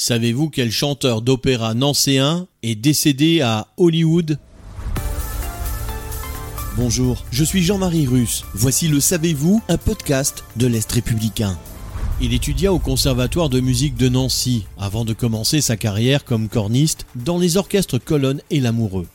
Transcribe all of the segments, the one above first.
Savez-vous quel chanteur d'opéra nancéen est décédé à Hollywood? Bonjour, je suis Jean-Marie Russe. Voici le Savez-vous, un podcast de l'Est républicain. Il étudia au Conservatoire de musique de Nancy avant de commencer sa carrière comme corniste dans les orchestres Colonne et L'Amoureux.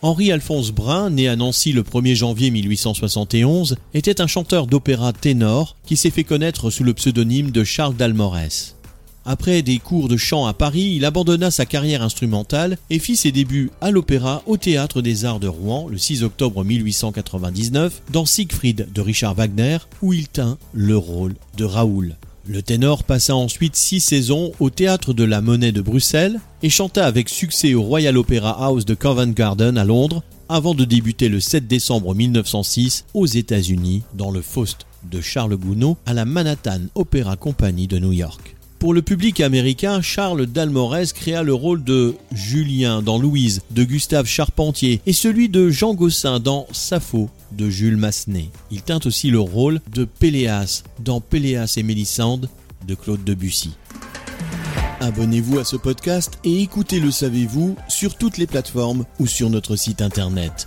Henri-Alphonse Brun, né à Nancy le 1er janvier 1871, était un chanteur d'opéra ténor qui s'est fait connaître sous le pseudonyme de Charles Dalmorès. Après des cours de chant à Paris, il abandonna sa carrière instrumentale et fit ses débuts à l'opéra au Théâtre des Arts de Rouen le 6 octobre 1899 dans Siegfried de Richard Wagner où il tint le rôle de Raoul. Le ténor passa ensuite six saisons au Théâtre de la Monnaie de Bruxelles et chanta avec succès au Royal Opera House de Covent Garden à Londres avant de débuter le 7 décembre 1906 aux États-Unis dans le Faust de Charles Gounod à la Manhattan Opera Company de New York. Pour le public américain, Charles Dalmorès créa le rôle de Julien dans Louise de Gustave Charpentier et celui de Jean Gossin dans Sappho de Jules Massenet. Il tint aussi le rôle de Péléas dans Péléas et Mélisande de Claude Debussy. Abonnez-vous à ce podcast et écoutez Le Savez-vous sur toutes les plateformes ou sur notre site internet.